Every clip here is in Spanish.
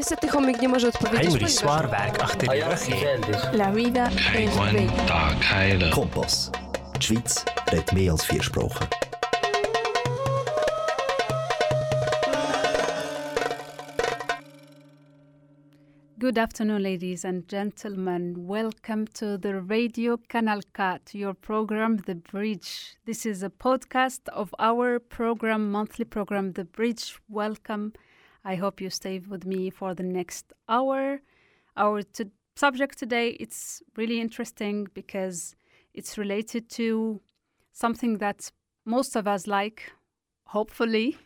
Niestety chomik nie może odpowiedzieć, Henry ponieważ... zwaarwerk achter die rug. La vida es bella. Tag heilen. Kompass. Die Schweiz redet mehr als vier Sprachen. Good afternoon, ladies and gentlemen. Welcome to the Radio Canal Cat, your program, The Bridge. This is a podcast of our program, monthly program, The Bridge. Welcome. I hope you stay with me for the next hour. Our subject today it's really interesting because it's related to something that most of us like, hopefully,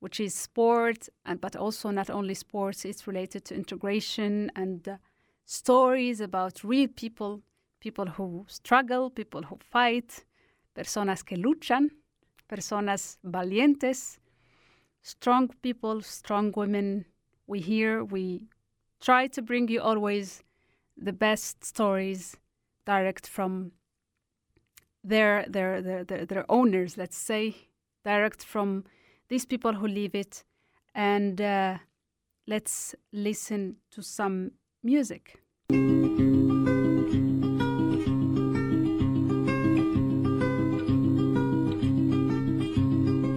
which is sport, and but also not only sports. It's related to integration and uh, stories about real people, people who struggle, people who fight, personas que luchan, personas valientes, strong people, strong women. We hear, we try to bring you always the best stories direct from their their their their, their owners, let's say, direct from these people who live it, and uh, let's listen to some music.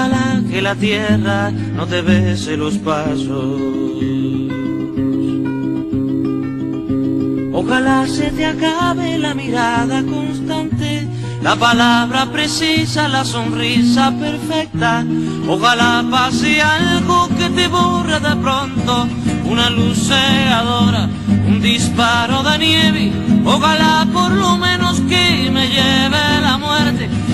Ojalá que la tierra no te bese los pasos. Ojalá se te acabe la mirada constante, la palabra precisa, la sonrisa perfecta. Ojalá pase algo que te borre de pronto, una luz cegadora, un disparo de nieve. Ojalá por lo menos que me lleve la muerte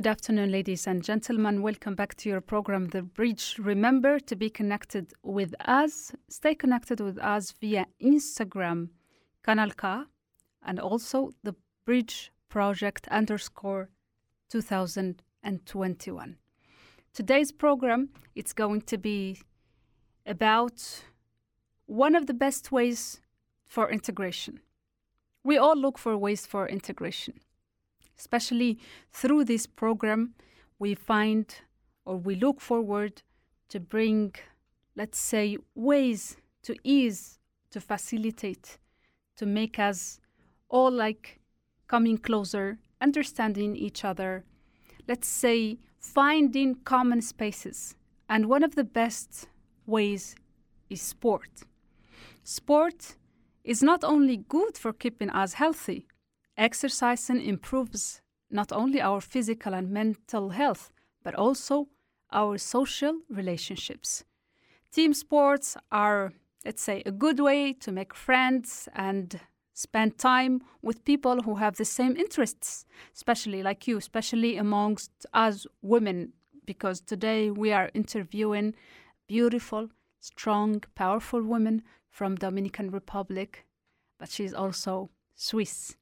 Good afternoon, ladies and gentlemen. Welcome back to your program, The Bridge. Remember to be connected with us. Stay connected with us via Instagram. Kanal K, and also the Bridge Project underscore 2021. Today's program it's going to be about one of the best ways for integration. We all look for ways for integration. Especially through this program, we find or we look forward to bring, let's say, ways to ease, to facilitate, to make us all like coming closer, understanding each other, let's say, finding common spaces. And one of the best ways is sport. Sport is not only good for keeping us healthy, exercising improves not only our physical and mental health, but also our social relationships. Team sports are, let's say, a good way to make friends and spend time with people who have the same interests, especially like you, especially amongst us women, because today we are interviewing beautiful, strong, powerful women from Dominican Republic, but she's also Swiss.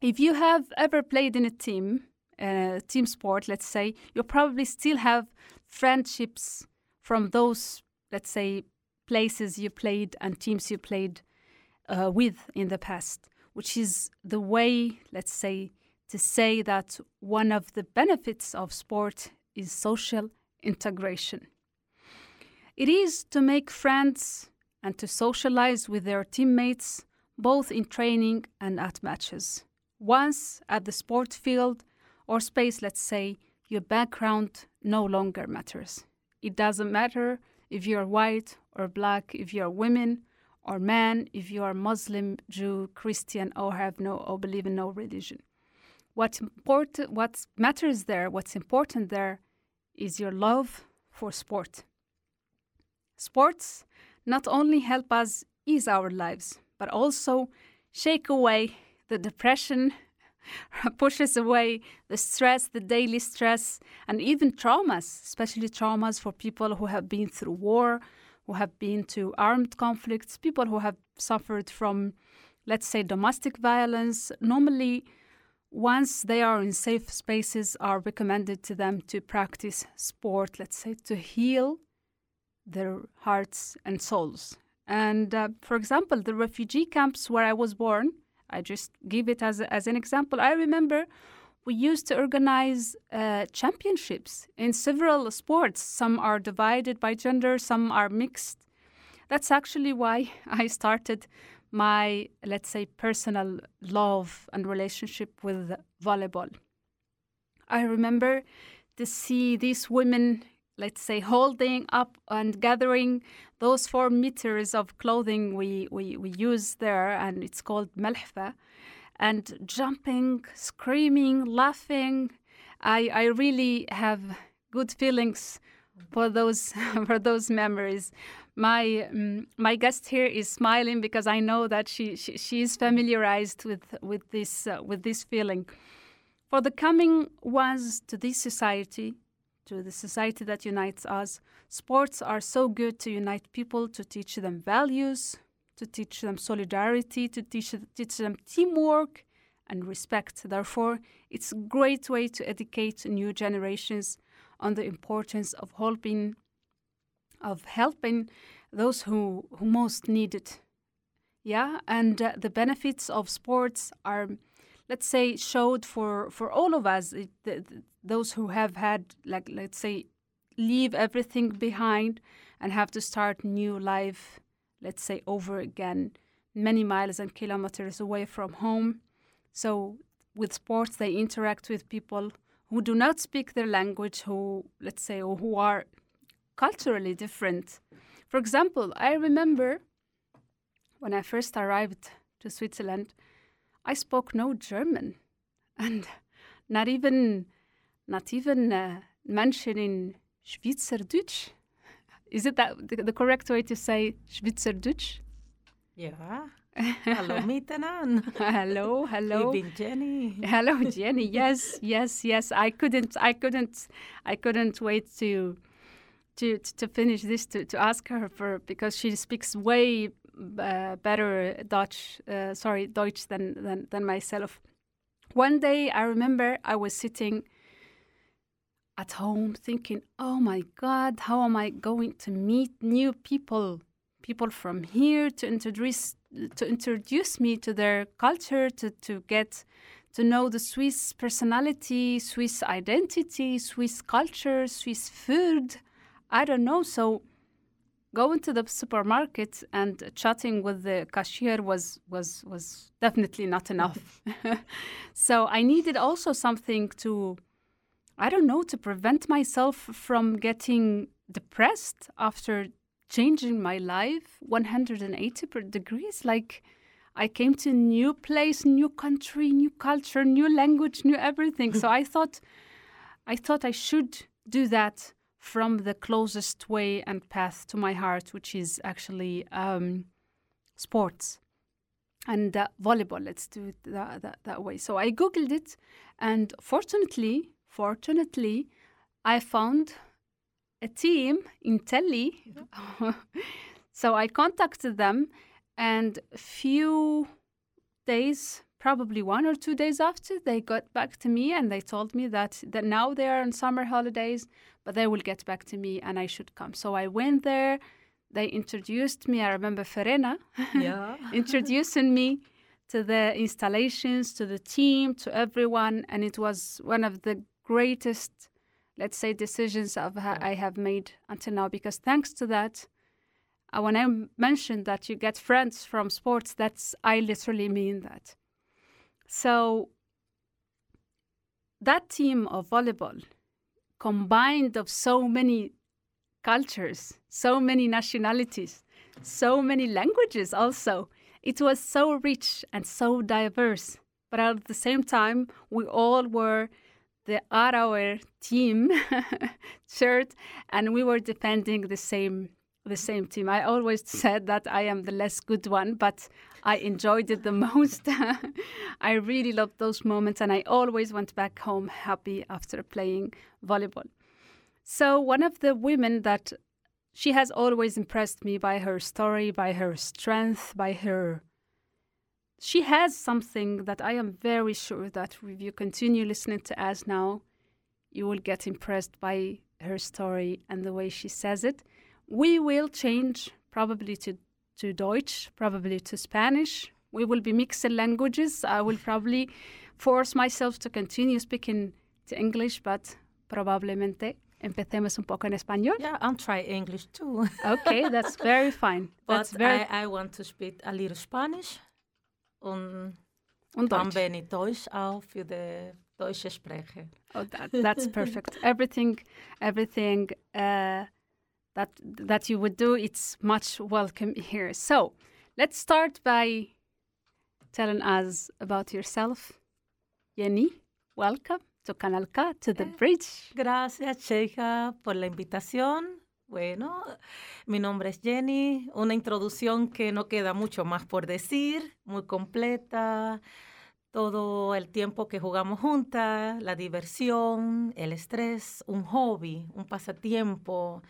If you have ever played in a team, uh, team sport, let's say, you probably still have friendships from those, let's say, places you played and teams you played uh, with in the past, which is the way, let's say, to say that one of the benefits of sport is social integration. It is to make friends and to socialize with their teammates, both in training and at matches. Once at the sport field or space, let's say, your background no longer matters. It doesn't matter if you're white or black, if you're women or man, if you are Muslim, Jew, Christian, or have no or believe in no religion. What important, what matters there, what's important there, is your love for sport. Sports not only help us ease our lives, but also shake away the depression, pushes away the stress, the daily stress, and even traumas, especially traumas for people who have been through war, who have been to armed conflicts, people who have suffered from, let's say, domestic violence. Normally, once they are in safe spaces, are recommended to them to practice sport, let's say, to heal their hearts and souls. And uh, for example, the refugee camps where I was born, I just give it as, as an example. I remember we used to organize uh, championships in several sports. Some are divided by gender, some are mixed. That's actually why I started my, let's say, personal love and relationship with volleyball. I remember to see these women let's say, holding up and gathering those four meters of clothing we, we, we use there, and it's called malhfa, and jumping, screaming, laughing. I, I really have good feelings for those for those memories. My um, my guest here is smiling because I know that she she, is familiarized with with this uh, with this feeling. For the coming ones to this society, to the society that unites us. Sports are so good to unite people, to teach them values, to teach them solidarity, to teach, teach them teamwork and respect. Therefore, it's a great way to educate new generations on the importance of helping, of helping those who, who most need it. Yeah, and uh, the benefits of sports are let's say showed for for all of us it, the, the, those who have had like let's say leave everything behind and have to start new life let's say over again many miles and kilometers away from home. So with sports they interact with people who do not speak their language who let's say or who are culturally different. For example i remember when i first arrived to switzerland I spoke no German, and not even not even uh, mentioning Schweizerdeutsch. Is it that the, the, correct way to say Schweizerdeutsch? Yeah. Hello, miteinander. hello, hello. Jenny. Hello, Jenny. Yes, yes, yes. I couldn't, I couldn't, I couldn't wait to, to, to finish this to, to ask her for because she speaks way uh, better Dutch, uh, sorry, Deutsch than, than than myself. One day, I remember I was sitting at home thinking, "Oh my God, how am I going to meet new people, people from here to introduce to introduce me to their culture, to to get." To know the Swiss personality, Swiss identity, Swiss culture, Swiss food. I don't know. So going to the supermarket and chatting with the cashier was was was definitely not enough. so I needed also something to I don't know to prevent myself from getting depressed after changing my life 180 degrees like I came to a new place, new country, new culture, new language, new everything. so I thought I thought I should do that from the closest way and path to my heart, which is actually um, sports and uh, volleyball. Let's do it that, that, that way. So I googled it, and fortunately, fortunately, I found a team in Telly. so I contacted them, and few days probably one or two days after they got back to me and they told me that, that now they are on summer holidays but they will get back to me and i should come. So i went there. They introduced me i remember ferena Yeah. introducing me to the installations to the team to everyone and it was one of the greatest let's say decisions I've ha- i have made until now because thanks to that uh, when I mentioned that you get friends from sports that's i literally mean that so that team of volleyball combined of so many cultures, so many nationalities, so many languages also. It was so rich and so diverse. But at the same time, we all were the Arawer team shirt and we were defending the same the same team. I always said that I am the less good one, but I enjoyed it the most. I really loved those moments, and I always went back home happy after playing volleyball. So, one of the women that she has always impressed me by her story, by her strength, by her. She has something that I am very sure that if you continue listening to us now, you will get impressed by her story and the way she says it. We will change probably to, to Deutsch, probably to Spanish. We will be mixing languages. I will probably force myself to continue speaking to English, but probablemente empecemos un poco en español. Yeah, I'm trying English too. Okay, that's very fine. but That's very I, I want to speak a little Spanish. Und und Deutsch. Deutsch auch für die deutsche Sprache. Oh, that, that's perfect. everything, everything uh, that that you would do, it's much welcome here. So, let's start by telling us about yourself. Jenny, welcome to Canal K, to the bridge. Gracias, Cheika, por la invitación. Bueno, mi nombre es Jenny, una introducción que no queda mucho más por decir, muy completa, todo el tiempo que jugamos juntas, la diversión, el estrés, un hobby, un pasatiempo,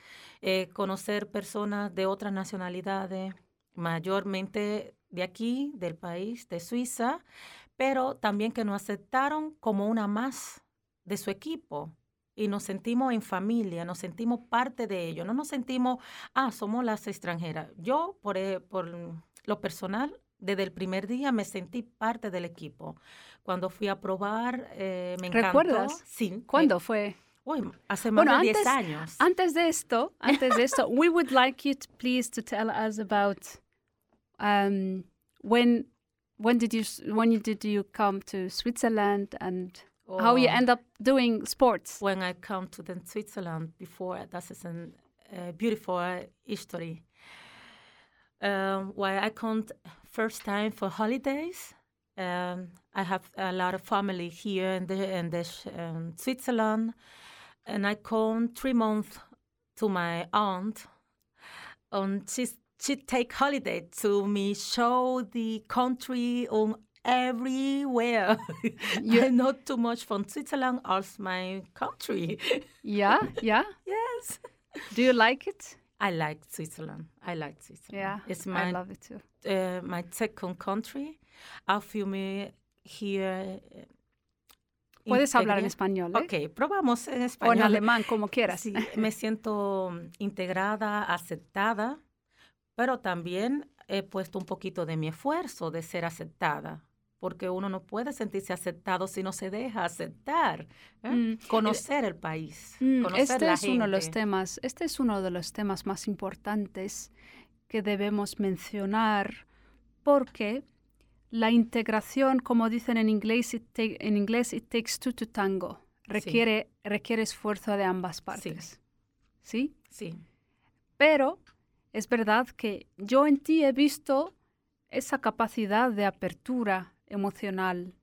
eh, conocer personas de otras nacionalidades, mayormente de aquí, del país, de Suiza, pero también que nos aceptaron como una más de su equipo y nos sentimos en familia, nos sentimos parte de ello, no nos sentimos, ah, somos las extranjeras. Yo, por, eh, por lo personal, desde el primer día me sentí parte del equipo. Cuando fui a probar, eh, me encantó. ¿Recuerdas? Sí. ¿Cuándo me- fue? uy, hace más Bueno, de 10 antes- años. Antes de esto, antes de esto, we would like you to please to tell us about um, when when did you when did you come to Switzerland and how you Oh. end up doing sports. when I come to the Switzerland before. That is a uh, beautiful history. Um, why I come first time for holidays. Um, I have a lot of family here in the in the um, Switzerland, and I come three months to my aunt, and she she take holiday to me show the country on everywhere. I know too much from Switzerland as my country. Yeah, yeah. yes. Do you like it? I like Switzerland. I like Switzerland. Yeah, it's I my love it too. uh, my second country. I feel me here. eh, Puedes hablar en español, ¿eh? Ok, probamos en O español. en alemán, como quieras. Sí, me siento integrada, aceptada, pero también he puesto un poquito de mi esfuerzo de ser aceptada, porque uno no puede sentirse aceptado si no se deja aceptar. ¿eh? Mm, Conocer el país, Mm, conocer este la es uno de los temas, este es uno de los temas más importantes que debemos mencionar porque la integración, como dicen en inglés, it ta- en inglés, it takes two to tango. Requiere, requiere esfuerzo de ambas partes. ¿Sí? Sí, Pero es verdad que yo en ti he visto esa capacidad de apertura emocional,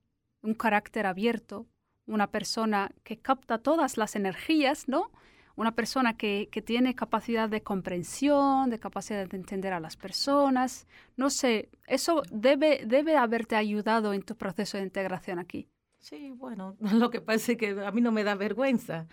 un carácter abierto, una persona que capta todas las energías, ¿no? Una persona que, que tiene capacidad de comprensión, de capacidad de entender a las personas. No sé, eso debe, debe haberte ayudado en tu proceso de integración aquí. sí, bueno, lo que pasa es que a mí no me da vergüenza.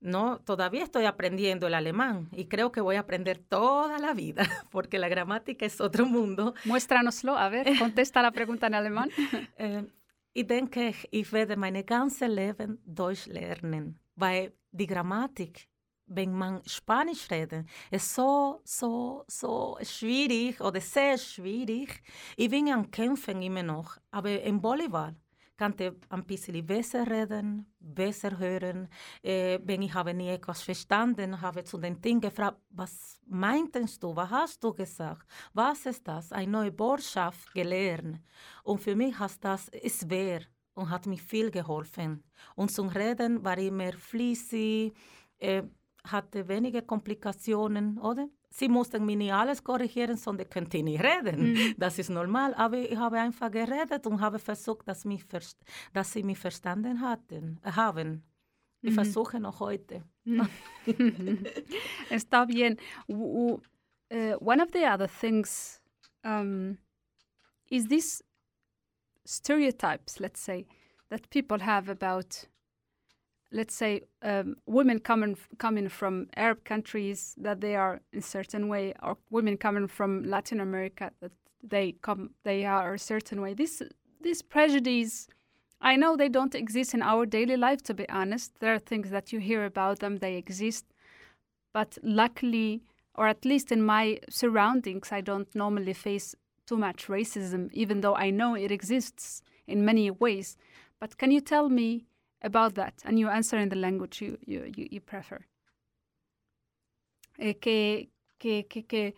No, todavía estoy aprendiendo el alemán y creo que voy a aprender toda la vida, porque la gramática es otro mundo Muéstranoslo, a ver, contesta la pregunta en alemán. Ich denke, ich werde mein ganzes Leben Deutsch lernen, weil die Grammatik, wenn man Spanisch redet, ist so, so, so schwierig oder sehr schwierig. Ich bin am Kämpfen immer noch, aber im Bolívar ich ein bisschen besser reden, besser hören. Äh, wenn ich habe nie etwas verstanden, habe zu den Dingen gefragt, was meintest du, was hast du gesagt, was ist das, eine neue Botschaft gelernt. Und für mich hat das ist schwer und hat mir viel geholfen. Und zum Reden war ich mehr fließig, äh, hatte wenige Komplikationen, oder? Sie mussten mir nicht alles korrigieren, sondern könnte nicht reden. Das ist normal. Aber ich habe einfach geredet und habe versucht, dass, mich dass sie mich verstanden hatten, haben. Ich versuche noch heute. Está bien. Uh, one of the other things um, is these stereotypes, let's say, that people have about, let's say, um, women coming coming from Arab countries that they are in certain way, or women coming from Latin America that they come they are a certain way. This this prejudice. I know they don't exist in our daily life, to be honest. There are things that you hear about them, they exist but luckily, or at least in my surroundings, I don't normally face too much racism, even though I know it exists in many ways. But can you tell me about that? And you answer in the language you, you, you, you prefer. Eh, que, que, que, que,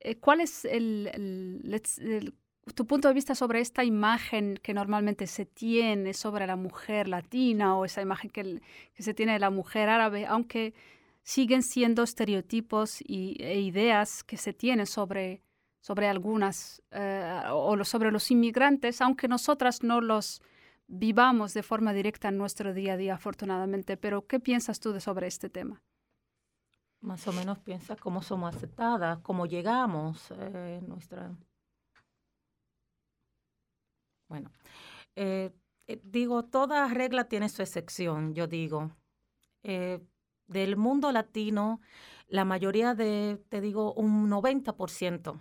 eh, ¿Cuál es el, el- el- tu punto de vista sobre esta imagen que normalmente se tiene sobre la mujer latina o esa imagen que, que se tiene de la mujer árabe, aunque siguen siendo estereotipos y, e ideas que se tienen sobre, sobre algunas eh, o sobre los inmigrantes, aunque nosotras no los vivamos de forma directa en nuestro día a día, afortunadamente. Pero, ¿qué piensas tú de sobre este tema? Más o menos piensa cómo somos aceptadas, cómo llegamos, eh, nuestra... Bueno, eh, eh, digo, toda regla tiene su excepción, yo digo. Eh, del mundo latino, la mayoría de, te digo, un 90%,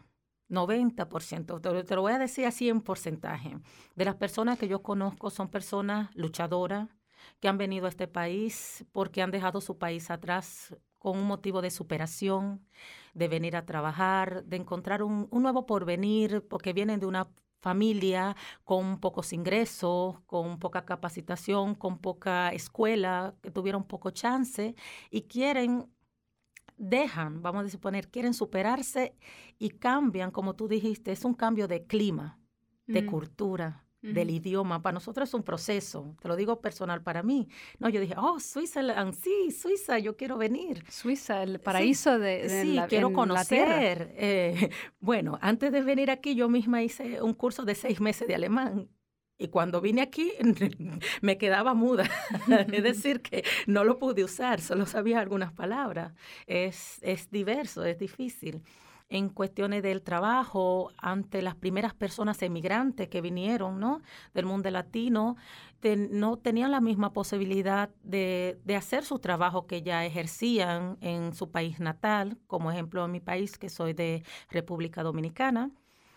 90%, te, te lo voy a decir así en porcentaje, de las personas que yo conozco son personas luchadoras, que han venido a este país porque han dejado su país atrás con un motivo de superación, de venir a trabajar, de encontrar un, un nuevo porvenir, porque vienen de una familia con pocos ingresos, con poca capacitación, con poca escuela, que tuvieron poco chance y quieren, dejan, vamos a suponer, quieren superarse y cambian, como tú dijiste, es un cambio de clima, de Mm. cultura, del idioma. Para nosotros es un proceso, te lo digo personal para mí. No, yo dije, oh, Suiza, sí, Suiza, yo quiero venir. Suiza, el paraíso de, de Sí, la, quiero en la tierra. conocer. Eh, bueno, antes de venir aquí, yo misma hice un curso de seis meses de alemán. Y cuando vine aquí, me quedaba muda. es decir, que no lo pude usar, solo sabía algunas palabras. Es, es diverso, es difícil. en cuestiones del trabajo ante las primeras personas emigrantes que vinieron ¿no? del mundo latino, no tenían la misma posibilidad de, de, hacer su trabajo que ya ejercían en su país natal, como ejemplo en mi país, que soy de República Dominicana,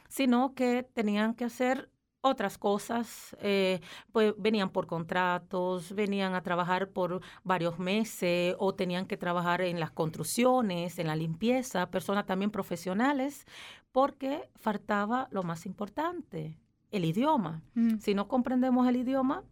sino que tenían que hacer otras cosas, eh, pues venían por contratos, venían a trabajar por varios meses o tenían que trabajar en las construcciones, en la limpieza, personas también profesionales, porque faltaba lo más importante, el idioma. Mm. Si no comprendemos el idioma,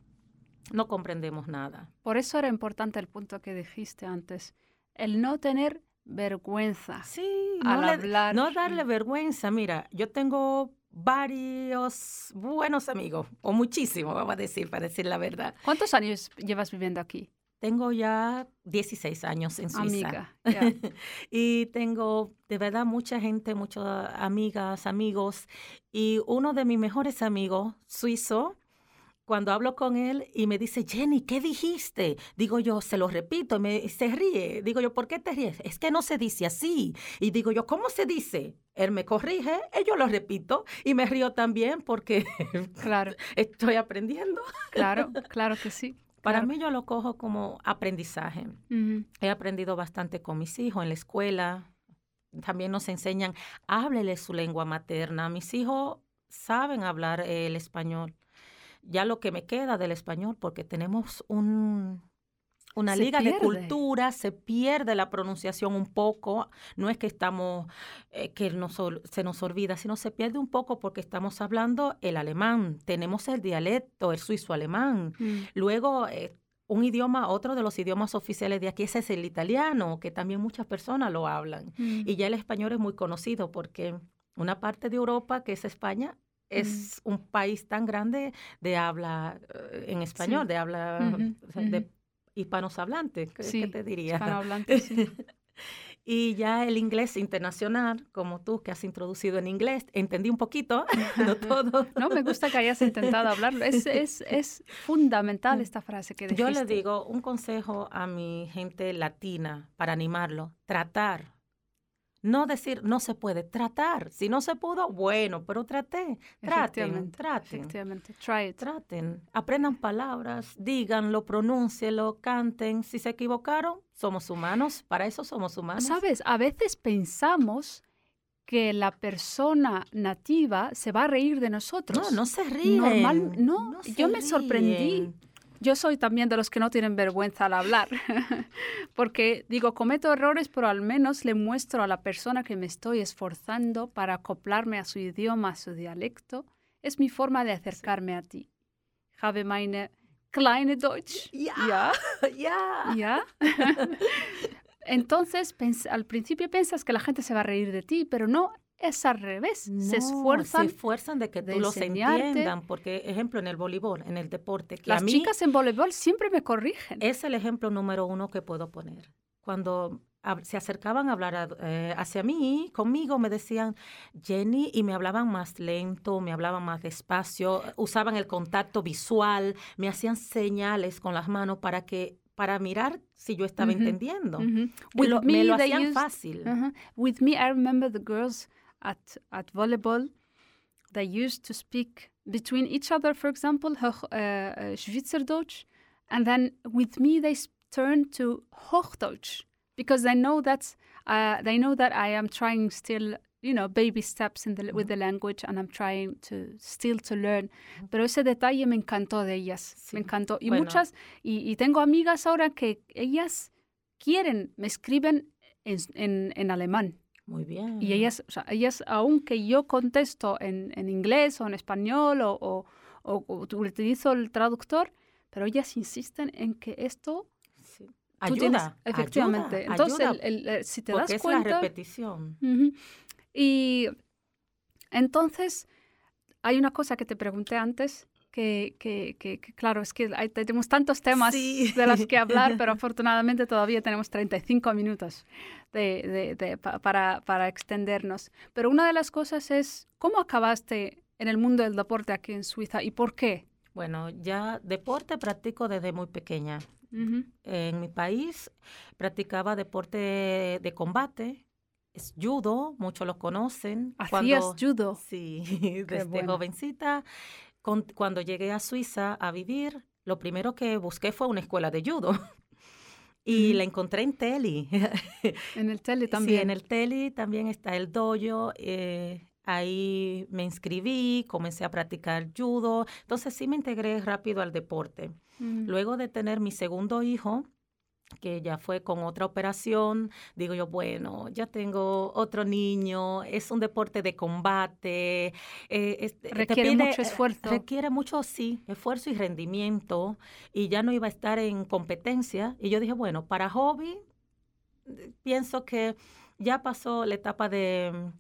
no comprendemos nada. Por eso era importante el punto que dijiste antes, el no tener vergüenza. Sí, al no, hablar. no darle vergüenza. Mira, yo tengo varios buenos amigos, o muchísimos, vamos a decir, para decir la verdad. ¿Cuántos años llevas viviendo aquí? Tengo ya 16 años en Suiza. Amiga, y tengo de verdad mucha gente, muchas amigas, amigos. Y uno de mis mejores amigos, suizo, cuando hablo con él y me dice, Jenny, ¿qué dijiste? Digo yo, se lo repito, me, se ríe. Digo yo, ¿por qué te ríes? Es que no se dice así. Y digo yo, ¿cómo se dice? Él me corrige, y yo lo repito y me río también porque claro. estoy aprendiendo. Claro, claro que sí. Para mí yo lo cojo como aprendizaje. He aprendido bastante con mis hijos en la escuela. También nos enseñan, háblele su lengua materna. Mis hijos saben hablar el español ya lo que me queda del español, porque tenemos un, una liga de cultura, se pierde la pronunciación un poco, no es que estamos, eh, que se nos olvida, sino se pierde un poco porque estamos hablando el alemán, tenemos el dialecto, el suizo alemán, mm. luego... Eh, un idioma, otro de los idiomas oficiales de aquí ese es el italiano, que también muchas personas lo hablan. Mm. Y ya el español es muy conocido porque una parte de Europa, que es España, es un país tan grande de habla eh, en español, de habla de hispanos hablantes, ¿qué, te diría? Hispanohablantes, sí. y ya el inglés internacional, como tú que has introducido en inglés, entendí un poquito, no todo. no, me gusta que hayas intentado hablarlo. Es, es, es fundamental esta frase que dijiste. Yo le digo un consejo a mi gente latina para animarlo, tratar no decir, no se puede, tratar. Si no se pudo, bueno, pero traté. Traten, traten. Efectivamente, try Traten. Aprendan palabras, díganlo, pronúncielo, canten. Si se equivocaron, somos humanos. Para eso somos humanos. Sabes, a veces pensamos que la persona nativa se va a reír de nosotros. No, no se ríe. Normal, no, yo me sorprendí yo soy también de los que no tienen vergüenza al hablar, porque digo, cometo errores, pero al menos le muestro a la persona que me estoy esforzando para acoplarme a su idioma, a su dialecto. Es mi forma de acercarme a ti. Habe meine kleine Deutsch. Ja, ja. Ja. Entonces, al principio piensas que la gente se va a reír de ti, pero no, es al revés. se esfuerzan. Se esfuerzan de que tú los entiendan. Porque, ejemplo, en el voleibol, en el deporte. Que Las chicas en voleibol siempre me corrigen. Es el ejemplo número uno que puedo poner. Cuando se acercaban a hablar eh, hacia mí, conmigo, me decían Jenny y me hablaban más lento, me hablaban más despacio, usaban el contacto visual, me hacían señales con las manos para que para mirar si yo estaba entendiendo. me, lo, hacían fácil. With me, I remember the girls at, at volleyball, they used to speak between each other, for example, uh, uh, Schweizerdeutsch, and then with me they turn to Hochdeutsch because they know that uh, they know that I am trying still, you know, baby steps in the, mm -hmm. with the language, and I'm trying to still to learn. Mm -hmm. Pero ese detalle me encantó de ellas, sí. me encantó. Y bueno. muchas, y, y, tengo amigas ahora que ellas quieren, me escriben en, en, en alemán. Muy bien. Y ellas, o sea, ellas aunque yo contesto en, en inglés o en español o, o, o, utilizo el traductor, pero ellas insisten en que esto... Sí. Ayuda, efectivamente. entonces, El, si te das cuenta... es la repetición. Y entonces, hay una cosa que te pregunté antes, que, que, que, claro, es que tenemos tantos temas de los que hablar, pero afortunadamente todavía tenemos 35 minutos de, de, para, para extendernos. Pero una de las cosas es, ¿cómo acabaste en el mundo del deporte aquí en Suiza y por qué? Bueno, ya deporte practico desde muy pequeña. En mi país practicaba deporte de combate, es judo, muchos lo conocen. ¿Hacías judo? Sí, desde jovencita. Cuando llegué a Suiza a vivir, lo primero que busqué fue una escuela de judo. Y la encontré en Teli. En el Teli también. Sí, en el Teli también está el dojo. Eh, ahí me inscribí, comencé a practicar judo. Entonces sí me integré rápido al deporte. Mm. Luego de tener mi segundo hijo, que ya fue con otra operación, digo yo, bueno, ya tengo otro niño, es un deporte de combate. Eh, requiere mucho esfuerzo. Requiere mucho, sí, esfuerzo y rendimiento, y ya no iba a estar en competencia. Y yo dije, bueno, para hobby, pienso que ya pasó la etapa de,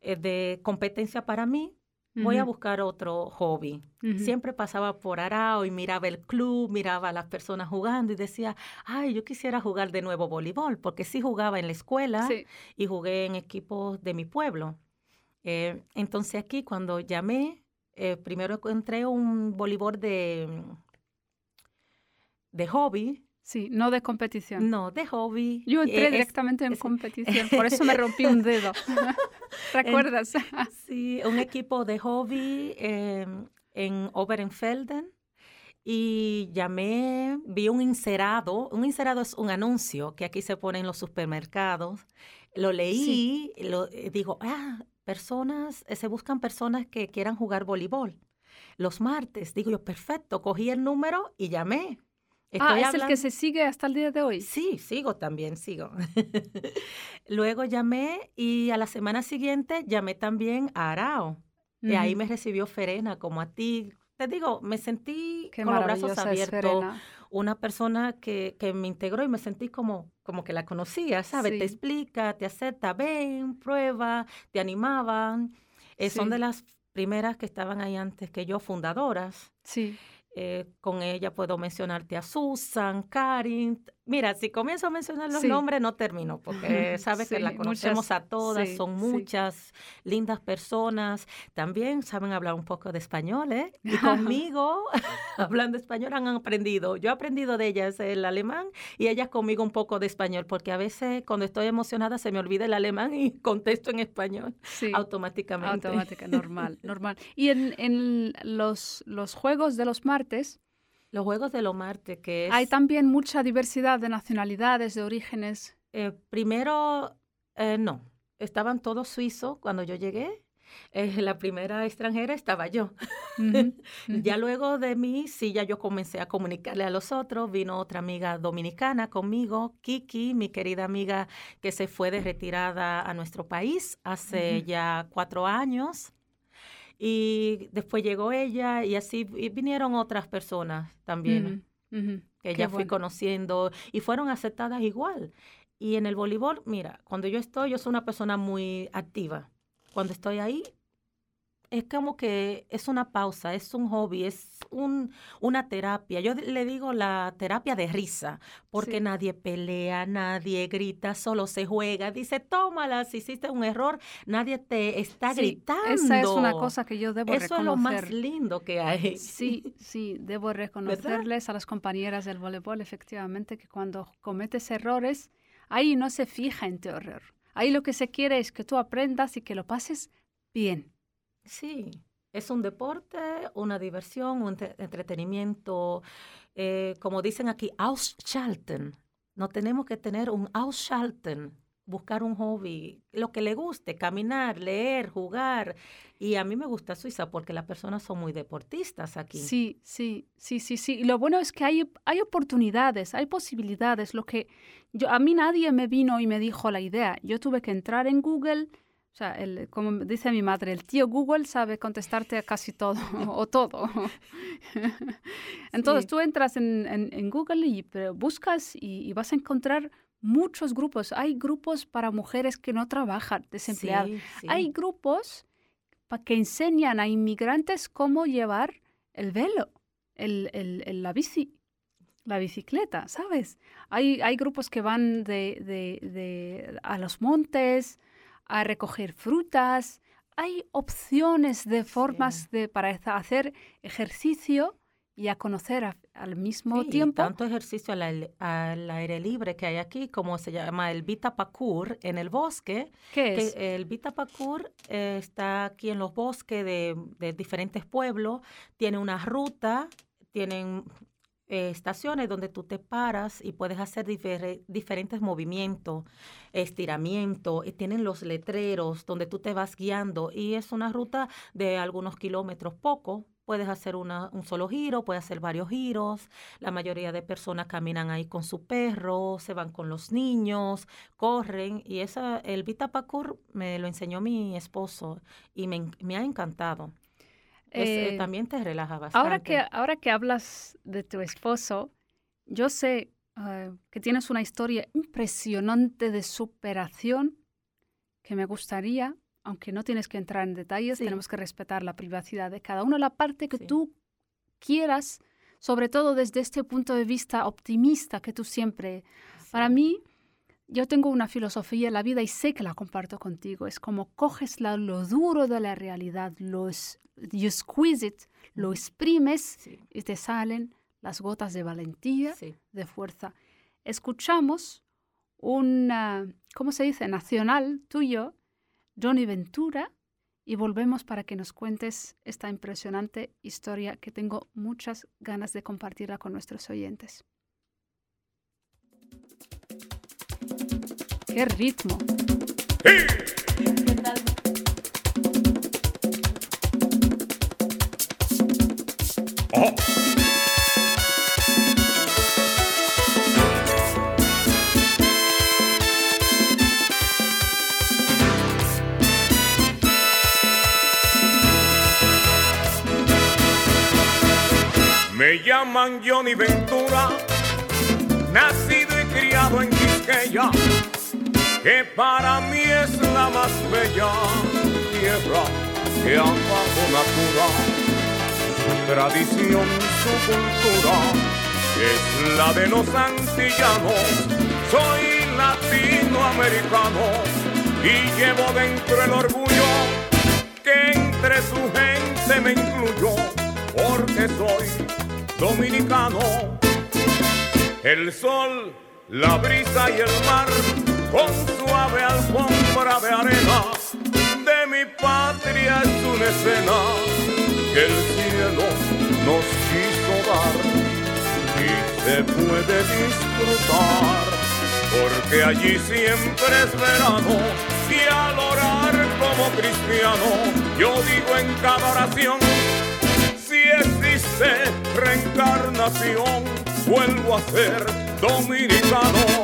eh, de competencia para mí, voy a buscar otro hobby. Siempre pasaba por Arao y miraba el club, miraba a las personas jugando y decía, ay, yo quisiera jugar de nuevo voleibol, porque sí jugaba en la escuela y jugué en equipos de mi pueblo. Eh, entonces aquí cuando llamé, eh, primero encontré un voleibol de, de hobby Sí, no de competición. No, de hobby. Yo entré directamente en competición, por eso me rompí un dedo. ¿Recuerdas? sí, un equipo de hobby em, en Oberenfelden y llamé, vi un inserado. Un inserado es un anuncio que aquí se pone en los supermercados. Lo leí, lo, eh, digo, ah, personas, eh, se buscan personas que quieran jugar voleibol. Los martes, digo yo, perfecto, cogí el número y llamé ah, ¿es el que se sigue hasta el día de hoy? Sí, sigo también, sigo. Luego llamé y a la semana siguiente llamé también a Arao. Y ahí me recibió Ferena, como a ti. Te digo, me sentí con los brazos abiertos. Una persona que, que, me integró y me sentí como, como que la conocía, ¿sabes? Te explica, te acepta, ven, prueba, te animaban. Eh, son de las primeras que estaban ahí antes que yo, fundadoras. Sí. Eh, con ella puedo mencionarte a Susan, Karin. Mira, si comienzo a mencionar los nombres no termino, porque sabes que la conocemos a todas, son muchas lindas personas. También saben hablar un poco de español, ¿eh? Y conmigo, hablando español, han aprendido. Yo he aprendido de ellas el alemán y ellas conmigo un poco de español, porque a veces cuando estoy emocionada se me olvida el alemán y contesto en español automáticamente. Automática, normal, normal. Y en, en los, los juegos de los martes, los Juegos de los Marte, que es... Hay también mucha diversidad de nacionalidades, de orígenes. Eh, primero, eh, no. Estaban todos suizos cuando yo llegué. Eh, la primera extranjera estaba yo. ya luego de mí, sí, ya yo comencé a comunicarle a los otros. Vino otra amiga dominicana conmigo, Kiki, mi querida amiga que se fue de retirada a nuestro país hace ya cuatro años. Y después llegó ella y así vinieron otras personas también que ya fui conociendo y fueron aceptadas igual. Y en el voleibol, mira, cuando yo estoy, yo soy una persona muy activa. Cuando estoy ahí, es como que es una pausa, es un hobby, es un, una terapia. Yo le digo la terapia de risa, porque nadie pelea, nadie grita, solo se juega. Dice, tómala, si hiciste un error, nadie te está gritando. Esa es una cosa que yo debo reconocer. Eso es lo más lindo que hay. Sí, sí, debo reconocerles a las compañeras del voleibol, efectivamente, que cuando cometes errores, ahí no se fija en tu error. Ahí lo que se quiere es que tú aprendas y que lo pases bien. Sí, es un deporte, una diversión, un entretenimiento, eh, como dicen aquí, ausschalten. No tenemos que tener un ausschalten, buscar un hobby, lo que le guste, caminar, leer, jugar. Y a mí me gusta Suiza porque las personas son muy deportistas aquí. Sí, sí, sí, sí, sí. Y lo bueno es que hay, hay oportunidades, hay posibilidades. Lo que yo, a mí nadie me vino y me dijo la idea. Yo tuve que entrar en Google o sea, el, como dice mi madre, el tío Google sabe contestarte a casi todo o todo. Entonces tú entras en, en, Google y buscas y, vas a encontrar muchos grupos. Hay grupos para mujeres que no trabajan, desempleadas. Hay grupos que enseñan a inmigrantes cómo llevar el velo, el, el, la bici, la bicicleta, ¿sabes? Hay, hay grupos que van de, de, de, a los montes, a recoger frutas. Hay opciones de formas de, para hacer ejercicio y a conocer al mismo sí, tiempo. Tanto ejercicio al, aire libre que hay aquí, como se llama el Vita en el bosque. ¿Qué es? el Vita eh, está aquí en los bosques de, de diferentes pueblos, tiene una ruta, tienen eh, estaciones donde tú te paras y puedes hacer diferentes movimientos, estiramiento, y tienen los letreros donde tú te vas guiando y es una ruta de algunos kilómetros poco. Puedes hacer una, un solo giro, puedes hacer varios giros. La mayoría de personas caminan ahí con su perro, se van con los niños, corren. Y esa, el Vita me lo enseñó mi esposo y me, me ha encantado. Eh, eh, también te relaja bastante. Ahora que, ahora que hablas de tu esposo, yo sé ah, que tienes una historia impresionante de superación que me gustaría, aunque no tienes que entrar en detalles, tenemos que respetar la privacidad de cada uno, la parte que tú quieras, sobre todo desde este punto de vista optimista que tú siempre... Para mí, yo tengo una filosofía en la vida y sé que la comparto contigo. Es como coges lo duro de la realidad, lo, you squeeze it, lo exprimes y te salen las gotas de valentía, de fuerza. Escuchamos un, ¿cómo se dice? Nacional tuyo, Johnny Ventura, y volvemos para que nos cuentes esta impresionante historia que tengo muchas ganas de compartirla con nuestros oyentes. ¡Qué ritmo! Me llaman Johnny Ventura, nacido y criado en Quisqueya, que para mí es la más bella tierra que ama con natura tradición, su cultura es la de los antillanos. Soy latinoamericano y llevo dentro el orgullo que entre su gente me incluyó, porque soy dominicano. El sol, la brisa y el mar, con suave alfombra de arena, de mi patria es una escena que el cielo nos quiso dar y se puede disfrutar, porque allí siempre es verano y al orar como cristiano, yo digo en cada oración, si existe reencarnación, vuelvo a ser dominicano.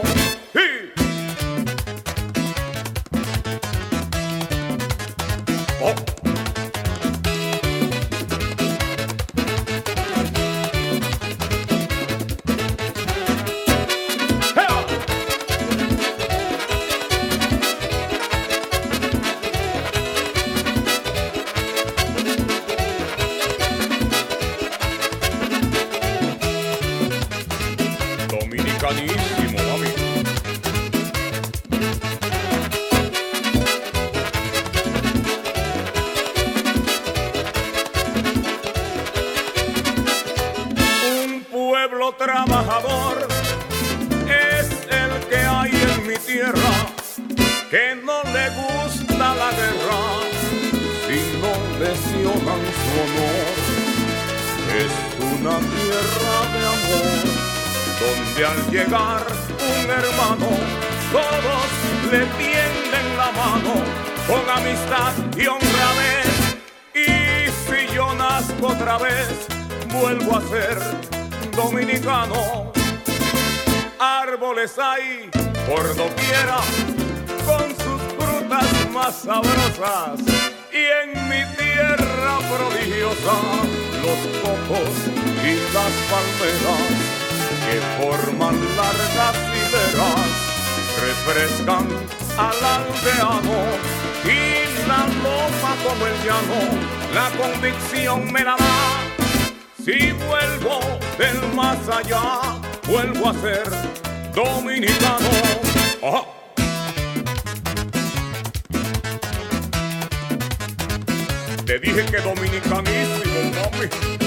los copos y las palmeras que forman largas hileras refrescan al aldeano y la loma como el llano, la convicción me la da. Si vuelvo del más allá, vuelvo a ser dominicano. Te dije que dominicanísimo, mami.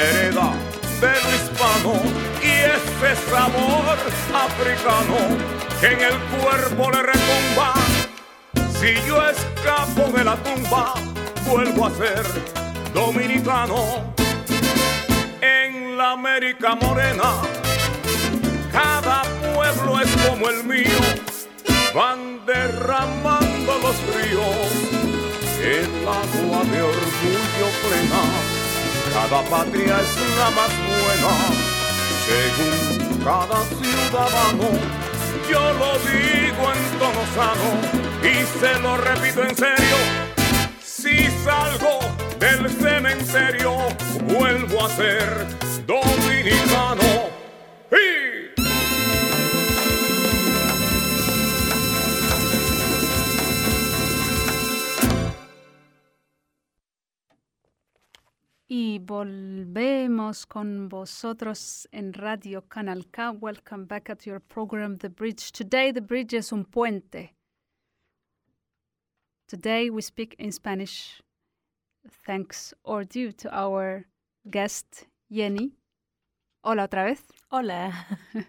Hereda de lo hispano y ese sabor africano que en el cuerpo le retumba. Si yo escapo de la tumba, vuelvo a ser dominicano. En la América morena, cada pueblo es como el mío, van derramando los ríos, el agua de orgullo plena, cada patria es la más buena, según cada ciudadano, yo lo digo en tono sano y se lo repito en serio, si salgo del cementerio, vuelvo a ser dominicano. Y volvemos con vosotros en Radio Canal K. Welcome back at your program, The Bridge. Today, The Bridge es un puente. Today, we speak in Spanish, thanks or due to our guest, Jenny. Hola otra vez. Hola.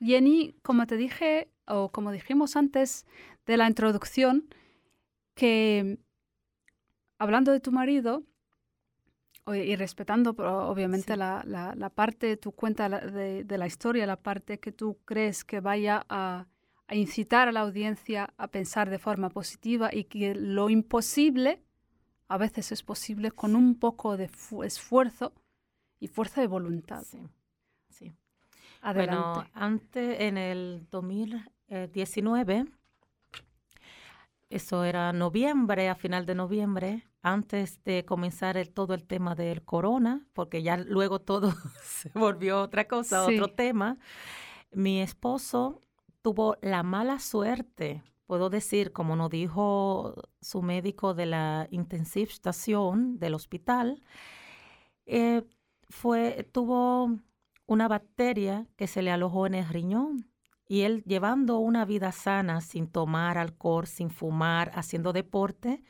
Jenny, como te dije, o como dijimos antes de la introducción, que hablando de tu marido, y respetando obviamente la, la, parte, tu cuenta de, de, la historia, la parte que tú crees que vaya a, a, incitar a la audiencia a pensar de forma positiva y que lo imposible a veces es posible con un poco de esfuerzo y fuerza de voluntad. Sí, sí. Adelante. Bueno, antes, en el 2019, eso era noviembre, a final de noviembre, antes de comenzar el, todo el tema del corona, porque ya luego todo se volvió otra cosa, otro tema, mi esposo tuvo la mala suerte, puedo decir, como nos dijo su médico de la intensive station del hospital, eh, fue, tuvo una bacteria que se le alojó en el riñón. Y él llevando una vida sana, sin tomar alcohol, sin fumar, haciendo deporte,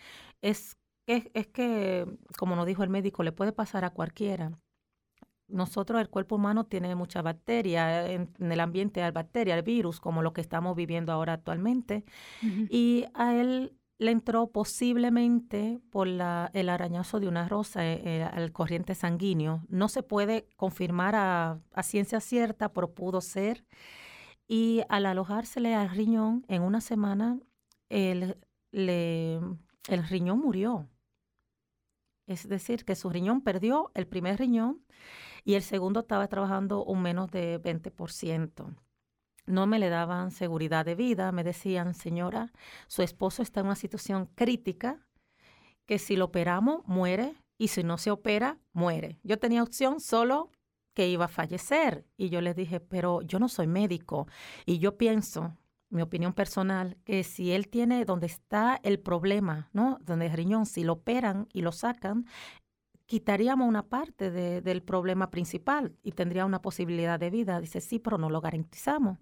es es, es que, como nos dijo el médico, le puede pasar a cualquiera. Nosotros, el cuerpo humano tiene mucha bacteria, en, el ambiente hay bacteria, el virus, como lo que estamos viviendo ahora actualmente. Y a él le entró posiblemente por la, el arañazo de una rosa eh, eh, al corriente sanguíneo. No se puede confirmar a, a, ciencia cierta, pero pudo ser. Y al alojársele al riñón en una semana, el, el riñón murió. Es decir, que su riñón perdió el primer riñón y el segundo estaba trabajando un menos de 20%. No me le daban seguridad de vida, me decían, señora, su esposo está en una situación crítica, que si lo operamos, muere, y si no se opera, muere. Yo tenía opción solo que iba a fallecer. Y yo le dije, pero yo no soy médico y yo pienso mi opinión personal, que si él tiene donde está el problema, ¿no? Donde el riñón, si lo operan y lo sacan, quitaríamos una parte del problema principal y tendría una posibilidad de vida. Dice, sí, pero no lo garantizamos.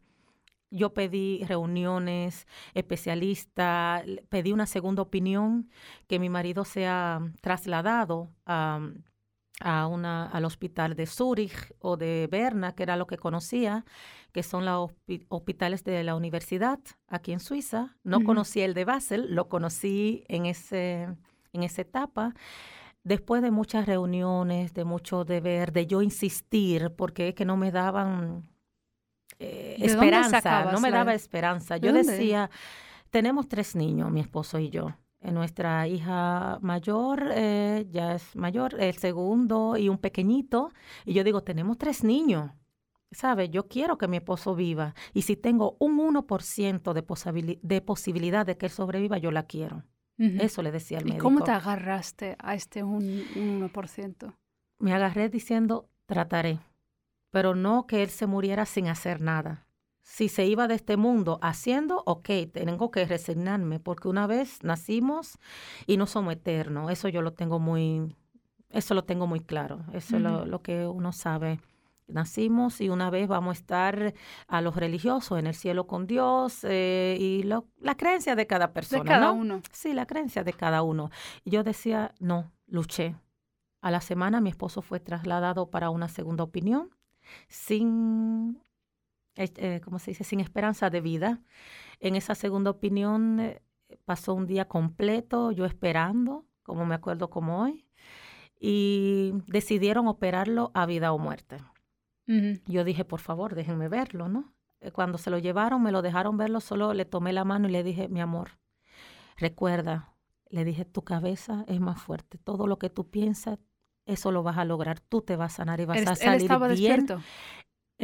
Yo pedí reuniones, especialistas, pedí una segunda opinión, que mi marido sea trasladado a, a una, al hospital de Zurich o de Berna, que era lo que conocía, que son los hospitales de la universidad aquí en Suiza. No conocí el de Basel, lo conocí en, ese, en esa etapa. Después de muchas reuniones, de mucho deber, de yo insistir, porque es que no me daban eh, esperanza, no me daba esperanza. Yo decía, tenemos tres niños, mi esposo y yo. Eh, nuestra hija mayor eh, ya es mayor, el segundo y un pequeñito. Y yo digo, tenemos tres niños. ¿Sabe? Yo quiero que mi esposo viva. Y si tengo un 1% de, de posibilidad de que él sobreviva, yo la quiero. Eso le decía al médico. ¿Y cómo te agarraste a este un, 1%? Me agarré diciendo, trataré, pero no que él se muriera sin hacer nada si se iba de este mundo haciendo, ok, tengo que resignarme, porque una vez nacimos y no somos eternos. Eso yo lo tengo muy eso lo tengo muy claro, eso es lo, lo que uno sabe nacimos y una vez vamos a estar a los religiosos en el cielo con Dios eh, y lo, la creencia de cada persona. De cada ¿no? uno. Sí, la creencia de cada uno. Y yo decía, no, luché. A la semana mi esposo fue trasladado para una segunda opinión sin, eh, ¿cómo se dice? Sin esperanza de vida. En esa segunda opinión eh, pasó un día completo yo esperando, como me acuerdo como hoy, y decidieron operarlo a vida o muerte. Yo dije, por favor, déjenme verlo, ¿no? Eh, Cuando se lo llevaron, me lo dejaron verlo, solo le tomé la mano y le dije, mi amor, recuerda, le dije, tu cabeza es más fuerte. Todo lo que tú piensas, eso lo vas a lograr. Tú te vas a sanar y vas Él, a él salir estaba bien. despierto.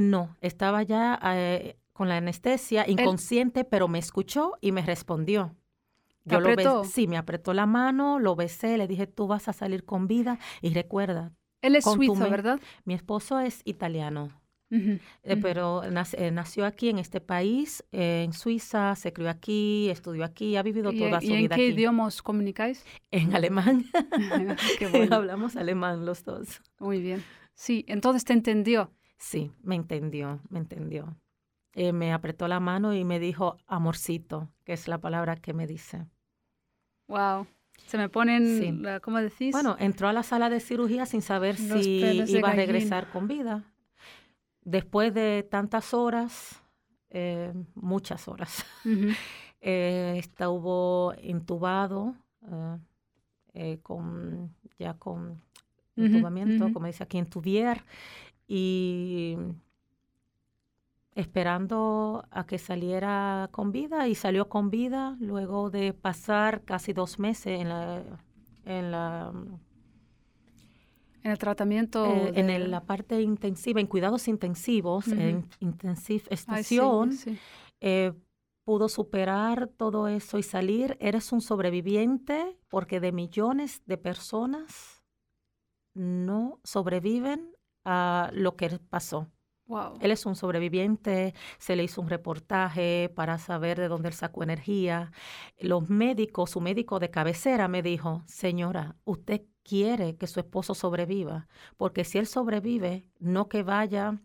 No, estaba ya eh, con la anestesia, inconsciente, pero me escuchó y me respondió. ¿Te Yo lo besé, sí, me apretó la mano, lo besé, le dije, tú vas a salir con vida y recuerda, Él es suizo, ¿verdad? mi esposo es italiano. Eh, pero eh, nació aquí en este país, eh, en Suiza, se crió aquí, estudió aquí, ha vivido ¿Y, toda y su en vida qué aquí. idioma os comunicáis? En alemán. Qué bueno. Hablamos alemán los dos. Muy bien. Sí, entonces te entendió. Sí, me entendió, me entendió. Eh, me apretó la mano y me dijo amorcito, que es la palabra que me dice. Wow. Se me ponen, Sí. la- ¿cómo decís? Bueno, entró a la sala de cirugía sin saber Los si iba a regresar con vida. Después de tantas horas, eh, muchas horas, eh, estuvo intubado con ya con intubamiento, ujú. como dice aquí, intubier, y esperando a que saliera con vida y salió con vida luego de pasar casi dos meses en la en la En el tratamiento. eh, en el- la parte intensiva, en cuidados intensivos, en intensive Ay, sí, estación, sí. eh, pudo superar todo eso y salir. Eres un sobreviviente porque de millones de personas no sobreviven a lo que pasó. Wow. Él es un sobreviviente, se le hizo un reportaje para saber de dónde él sacó energía. Los médicos, su médico de cabecera me dijo, señora, usted quiere que su esposo sobreviva, porque si él sobrevive, no que vaya,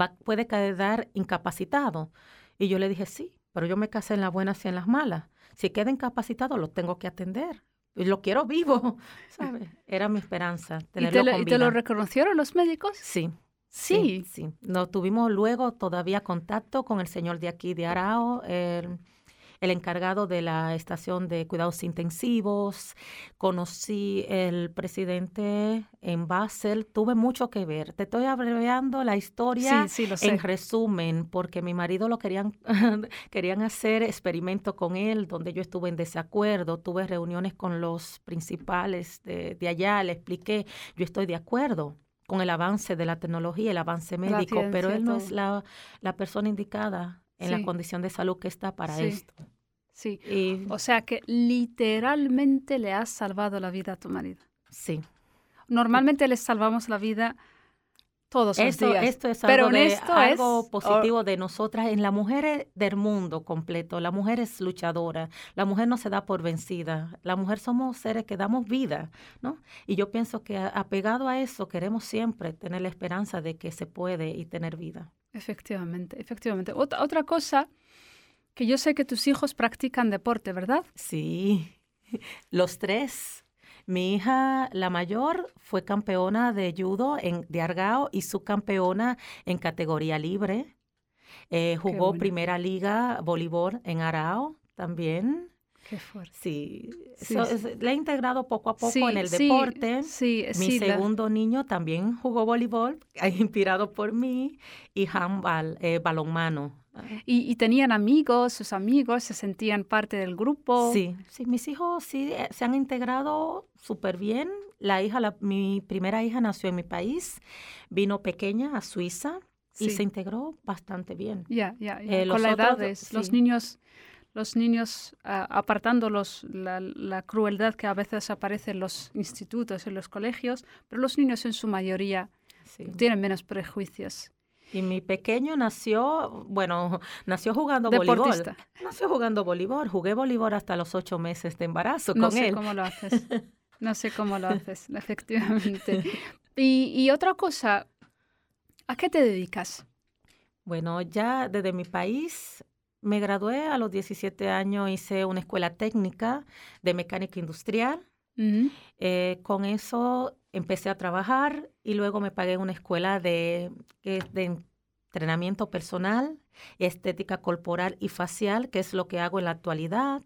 va- puede quedar incapacitado. Y yo le dije, sí, pero yo me casé en las buenas y en las malas. Si queda incapacitado, lo tengo que atender. Y lo quiero vivo, ¿sabes? Era mi esperanza, ¿Y te, lo, con y te lo vida. reconocieron los médicos? Sí, Sí. Sí, sí. No tuvimos luego todavía contacto con el señor de aquí de Arao, el encargado de la estación de cuidados intensivos. Conocí el presidente en Basel. Tuve mucho que ver. Te estoy abreviando la historia Sí, sí, en resumen, porque mi marido lo querían, querían hacer experimento con él, donde yo estuve en desacuerdo. Tuve reuniones con los principales de, de allá, le expliqué, yo estoy de acuerdo con el avance de la tecnología, el avance médico, pero él no es la, la persona indicada en Sí. la condición de salud que está para Sí. esto. Sí. Y, O sea que literalmente le has salvado la vida a tu marido. sí. Normalmente les salvamos la vida todos los Esto, días. esto es pero algo, en de- esto algo es- positivo de nosotras, en la mujer eh, del mundo completo. La mujer es luchadora, la mujer no se da por vencida, la mujer somos seres que damos vida, ¿no? Y yo pienso que apegado a eso queremos siempre tener la esperanza de que se puede y tener vida. Efectivamente, efectivamente. Otra, otra cosa que yo sé que tus hijos practican deporte, ¿verdad? Sí, los tres. Mi hija, la mayor, fue campeona de judo en, de Argao y subcampeona en categoría libre. Eh, jugó bueno. primera liga voleibol en Arao también. Qué fuerte. Sí, Sí, sí. la he integrado poco a poco Sí, en el sí, deporte. Sí, Mi sí, la- segundo niño también jugó voleibol, inspirado por mí, y handball, eh, balonmano. y, y tenían amigos, sus amigos se sentían parte del grupo. Sí, sí, mis hijos sí eh, se han integrado súper bien. La hija, la- mi primera hija nació en mi país, vino pequeña a Suiza y Sí. se integró bastante bien. Ya, ya, ya. Eh, Con la otros, edad, es- los sí. niños, los niños ah, apartando los, la, la crueldad que a veces aparece en los institutos, en los colegios, pero los niños en su mayoría Sí. tienen menos prejuicios. Y mi pequeño nació, bueno, nació jugando voleibol. Deportista. Nació jugando voleibol. Jugué voleibol hasta los ocho meses de embarazo No con sé él. cómo lo haces. No sé cómo lo haces, efectivamente. Y, y otra cosa, ¿a qué te dedicas? Bueno, ya desde mi país me gradué a los 17 años, hice una escuela técnica de mecánica industrial. Eh, con eso empecé a trabajar y luego me pagué una escuela de, de entrenamiento personal, estética corporal y facial, que es lo que hago en la actualidad.